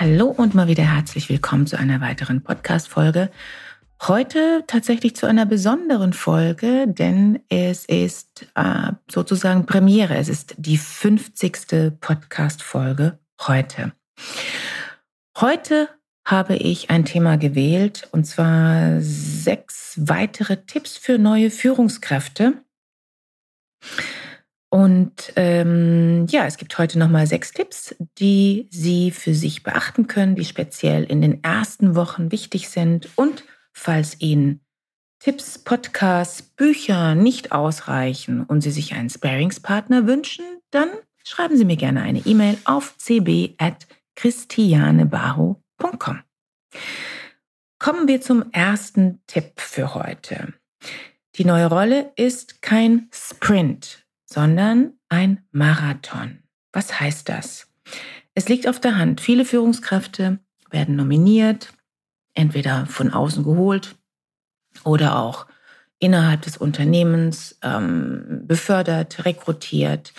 Hallo und mal wieder herzlich willkommen zu einer weiteren Podcast-Folge. Heute tatsächlich zu einer besonderen Folge, denn es ist äh, sozusagen Premiere. Es ist die 50. Podcast-Folge heute. Heute habe ich ein Thema gewählt und zwar sechs weitere Tipps für neue Führungskräfte. Und ähm, ja, es gibt heute nochmal sechs Tipps, die Sie für sich beachten können, die speziell in den ersten Wochen wichtig sind. Und falls Ihnen Tipps, Podcasts, Bücher nicht ausreichen und Sie sich einen Sparingspartner wünschen, dann schreiben Sie mir gerne eine E-Mail auf cb.christianebaho.com. Kommen wir zum ersten Tipp für heute. Die neue Rolle ist kein Sprint, sondern ein Marathon. Was heißt das? Es liegt auf der Hand. Viele Führungskräfte werden nominiert, entweder von außen geholt oder auch innerhalb des Unternehmens ähm, befördert, rekrutiert.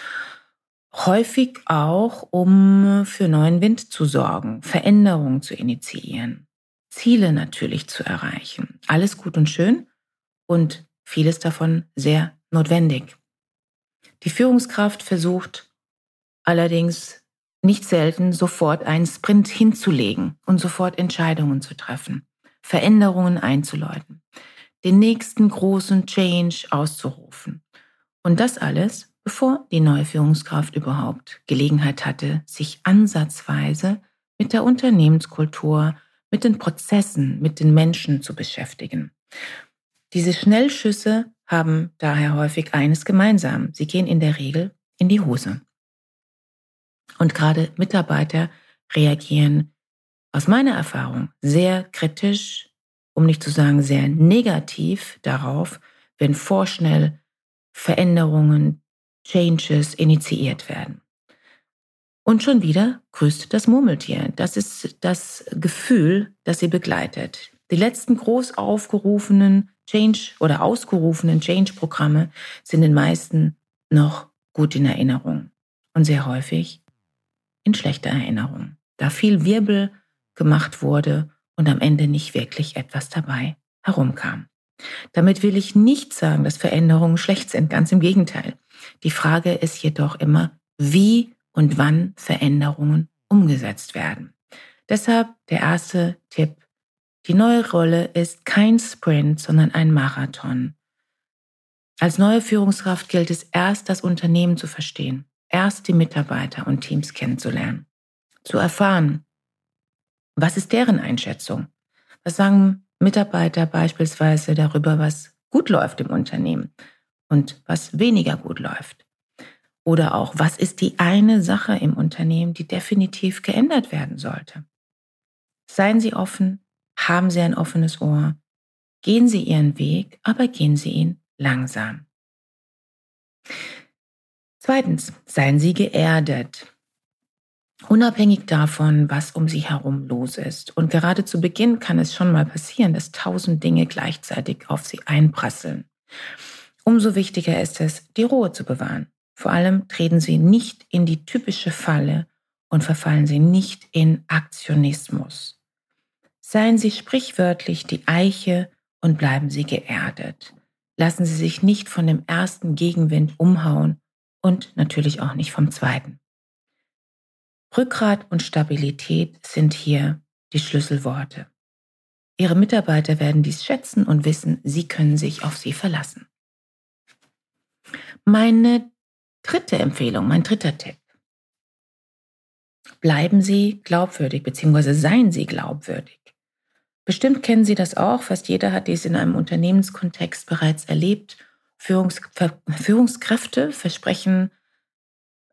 Häufig auch, um für neuen Wind zu sorgen, Veränderungen zu initiieren, Ziele natürlich zu erreichen. Alles gut und schön und vieles davon sehr notwendig. Die Führungskraft versucht allerdings nicht selten sofort einen Sprint hinzulegen und sofort Entscheidungen zu treffen, Veränderungen einzuläuten, den nächsten großen Change auszurufen. Und das alles, bevor die neue Führungskraft überhaupt Gelegenheit hatte, sich ansatzweise mit der Unternehmenskultur, mit den Prozessen, mit den Menschen zu beschäftigen. Diese Schnellschüsse haben daher häufig eines gemeinsam. Sie gehen in der Regel in die Hose. Und gerade Mitarbeiter reagieren aus meiner Erfahrung sehr kritisch, um nicht zu sagen sehr negativ darauf, wenn vorschnell Veränderungen, Changes initiiert werden. Und schon wieder grüßt das Murmeltier. Das ist das Gefühl, das sie begleitet. Die letzten groß aufgerufenen Change oder ausgerufenen Change-Programme sind den meisten noch gut in Erinnerung und sehr häufig in schlechter Erinnerung, da viel Wirbel gemacht wurde und am Ende nicht wirklich etwas dabei herumkam. Damit will ich nicht sagen, dass Veränderungen schlecht sind, ganz im Gegenteil. Die Frage ist jedoch immer, wie und wann Veränderungen umgesetzt werden. Deshalb der erste Tipp die neue Rolle ist kein Sprint, sondern ein Marathon. Als neue Führungskraft gilt es erst, das Unternehmen zu verstehen, erst die Mitarbeiter und Teams kennenzulernen, zu erfahren, was ist deren Einschätzung? Was sagen Mitarbeiter beispielsweise darüber, was gut läuft im Unternehmen und was weniger gut läuft? Oder auch, was ist die eine Sache im Unternehmen, die definitiv geändert werden sollte? Seien Sie offen, haben Sie ein offenes Ohr. Gehen Sie Ihren Weg, aber gehen Sie ihn langsam. Zweitens, seien Sie geerdet. Unabhängig davon, was um Sie herum los ist. Und gerade zu Beginn kann es schon mal passieren, dass tausend Dinge gleichzeitig auf Sie einprasseln. Umso wichtiger ist es, die Ruhe zu bewahren. Vor allem treten Sie nicht in die typische Falle und verfallen Sie nicht in Aktionismus. Seien Sie sprichwörtlich die Eiche und bleiben Sie geerdet. Lassen Sie sich nicht von dem ersten Gegenwind umhauen und natürlich auch nicht vom zweiten. Rückgrat und Stabilität sind hier die Schlüsselworte. Ihre Mitarbeiter werden dies schätzen und wissen, Sie können sich auf sie verlassen. Meine dritte Empfehlung, mein dritter Tipp. Bleiben Sie glaubwürdig, beziehungsweise seien Sie glaubwürdig. Bestimmt kennen Sie das auch, fast jeder hat dies in einem Unternehmenskontext bereits erlebt. Führungs Führungskräfte versprechen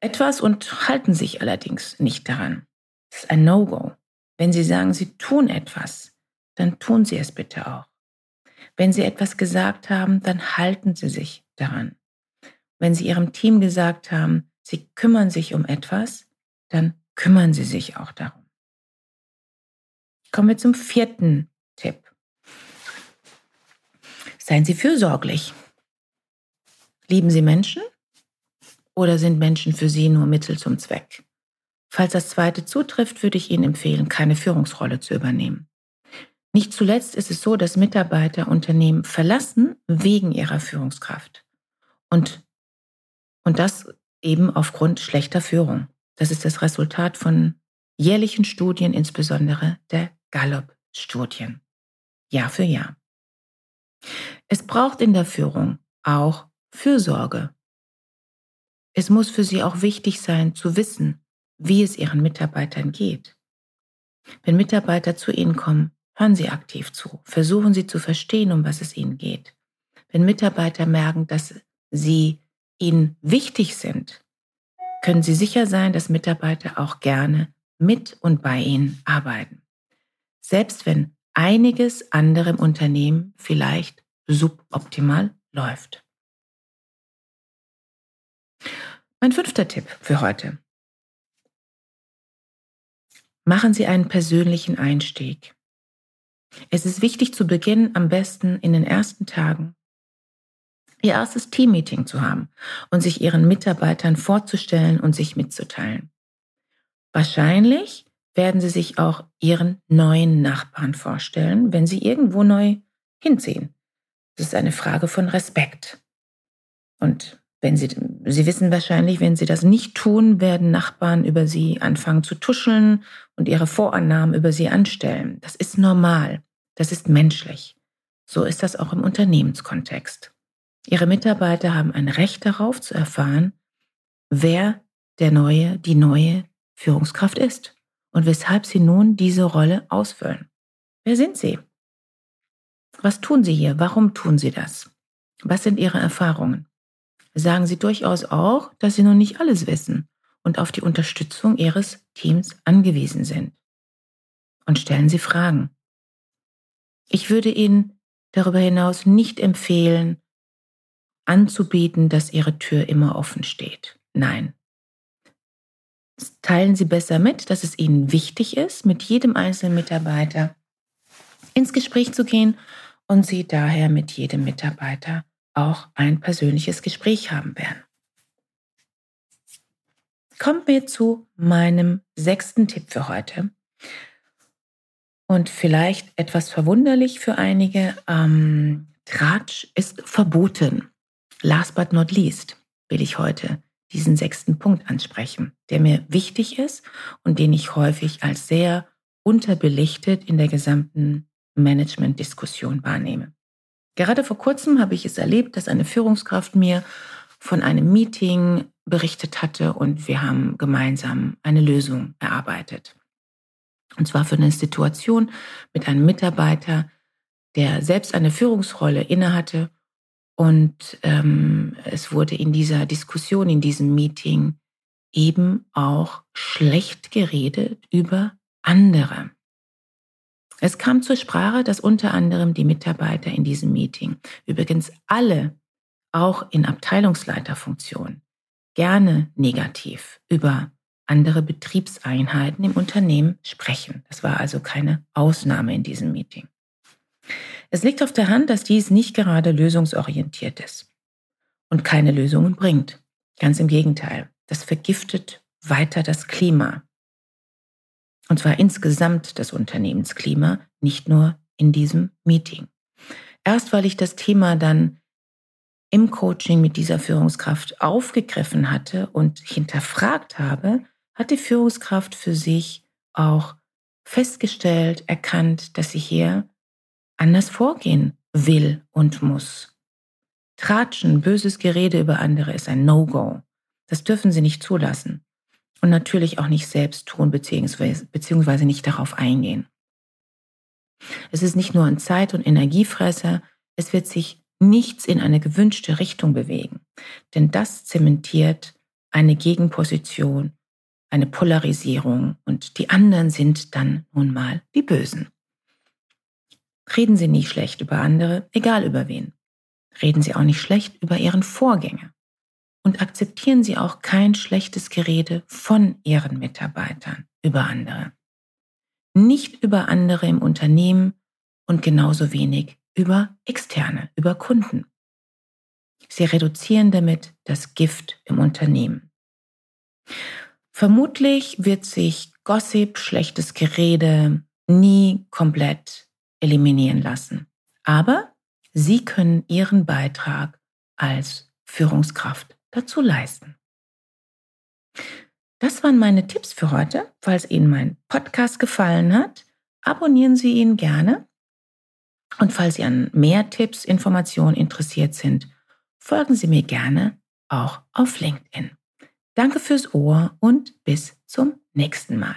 etwas und halten sich allerdings nicht daran. Das ist ein No-Go. Wenn Sie sagen, Sie tun etwas, dann tun Sie es bitte auch. Wenn Sie etwas gesagt haben, dann halten Sie sich daran. Wenn Sie Ihrem Team gesagt haben, Sie kümmern sich um etwas, dann kümmern Sie sich auch darum. Kommen wir zum vierten Tipp. Seien Sie fürsorglich. Lieben Sie Menschen oder sind Menschen für Sie nur Mittel zum Zweck? Falls das zweite zutrifft, würde ich Ihnen empfehlen, keine Führungsrolle zu übernehmen. Nicht zuletzt ist es so, dass Mitarbeiter Unternehmen verlassen wegen ihrer Führungskraft. Und, und das eben aufgrund schlechter Führung. Das ist das Resultat von jährlichen Studien, insbesondere der Gallup-Studien. Jahr für Jahr. Es braucht in der Führung auch Fürsorge. Es muss für Sie auch wichtig sein zu wissen, wie es Ihren Mitarbeitern geht. Wenn Mitarbeiter zu Ihnen kommen, hören Sie aktiv zu, versuchen Sie zu verstehen, um was es Ihnen geht. Wenn Mitarbeiter merken, dass Sie Ihnen wichtig sind, können Sie sicher sein, dass Mitarbeiter auch gerne mit und bei Ihnen arbeiten. Selbst wenn einiges andere im Unternehmen vielleicht suboptimal läuft. Mein fünfter Tipp für heute. Machen Sie einen persönlichen Einstieg. Es ist wichtig zu Beginn am besten in den ersten Tagen Ihr erstes Teammeeting zu haben und sich Ihren Mitarbeitern vorzustellen und sich mitzuteilen. Wahrscheinlich werden Sie sich auch Ihren neuen Nachbarn vorstellen, wenn Sie irgendwo neu hinziehen. Das ist eine Frage von Respekt. Und wenn Sie, Sie wissen wahrscheinlich, wenn Sie das nicht tun, werden Nachbarn über Sie anfangen zu tuscheln und ihre Vorannahmen über Sie anstellen. Das ist normal. Das ist menschlich. So ist das auch im Unternehmenskontext. Ihre Mitarbeiter haben ein Recht darauf zu erfahren, wer der neue, die neue Führungskraft ist und weshalb sie nun diese Rolle ausfüllen. Wer sind sie? Was tun sie hier? Warum tun sie das? Was sind ihre Erfahrungen? Sagen sie durchaus auch, dass sie noch nicht alles wissen und auf die Unterstützung ihres Teams angewiesen sind. Und stellen sie Fragen. Ich würde Ihnen darüber hinaus nicht empfehlen, anzubieten, dass Ihre Tür immer offen steht. Nein. Teilen Sie besser mit, dass es Ihnen wichtig ist, mit jedem einzelnen Mitarbeiter ins Gespräch zu gehen und Sie daher mit jedem Mitarbeiter auch ein persönliches Gespräch haben werden. Kommen wir zu meinem sechsten Tipp für heute. Und vielleicht etwas verwunderlich für einige, ähm, Tratsch ist verboten. Last but not least will ich heute diesen sechsten Punkt ansprechen, der mir wichtig ist und den ich häufig als sehr unterbelichtet in der gesamten Management-Diskussion wahrnehme. Gerade vor kurzem habe ich es erlebt, dass eine Führungskraft mir von einem Meeting berichtet hatte und wir haben gemeinsam eine Lösung erarbeitet. Und zwar für eine Situation mit einem Mitarbeiter, der selbst eine Führungsrolle innehatte und ähm, es wurde in dieser Diskussion, in diesem Meeting eben auch schlecht geredet über andere. Es kam zur Sprache, dass unter anderem die Mitarbeiter in diesem Meeting, übrigens alle auch in Abteilungsleiterfunktion, gerne negativ über andere Betriebseinheiten im Unternehmen sprechen. Das war also keine Ausnahme in diesem Meeting. Es liegt auf der Hand, dass dies nicht gerade lösungsorientiert ist und keine Lösungen bringt. Ganz im Gegenteil, das vergiftet weiter das Klima. Und zwar insgesamt das Unternehmensklima, nicht nur in diesem Meeting. Erst weil ich das Thema dann im Coaching mit dieser Führungskraft aufgegriffen hatte und hinterfragt habe, hat die Führungskraft für sich auch festgestellt, erkannt, dass sie hier anders vorgehen will und muss. Tratschen, böses Gerede über andere ist ein No-Go. Das dürfen Sie nicht zulassen. Und natürlich auch nicht selbst tun, beziehungsweise, nicht darauf eingehen. Es ist nicht nur ein Zeit- und Energiefresser, es wird sich nichts in eine gewünschte Richtung bewegen. Denn das zementiert eine Gegenposition eine Polarisierung und die anderen sind dann nun mal die Bösen. Reden Sie nie schlecht über andere, egal über wen. Reden Sie auch nicht schlecht über Ihren Vorgänger. Und akzeptieren Sie auch kein schlechtes Gerede von Ihren Mitarbeitern über andere. Nicht über andere im Unternehmen und genauso wenig über Externe, über Kunden. Sie reduzieren damit das Gift im Unternehmen. Vermutlich wird sich Gossip, schlechtes Gerede nie komplett eliminieren lassen. Aber Sie können Ihren Beitrag als Führungskraft dazu leisten. Das waren meine Tipps für heute. Falls Ihnen mein Podcast gefallen hat, abonnieren Sie ihn gerne. Und falls Sie an mehr Tipps, Informationen interessiert sind, folgen Sie mir gerne auch auf LinkedIn. Danke fürs Ohr und bis zum nächsten Mal.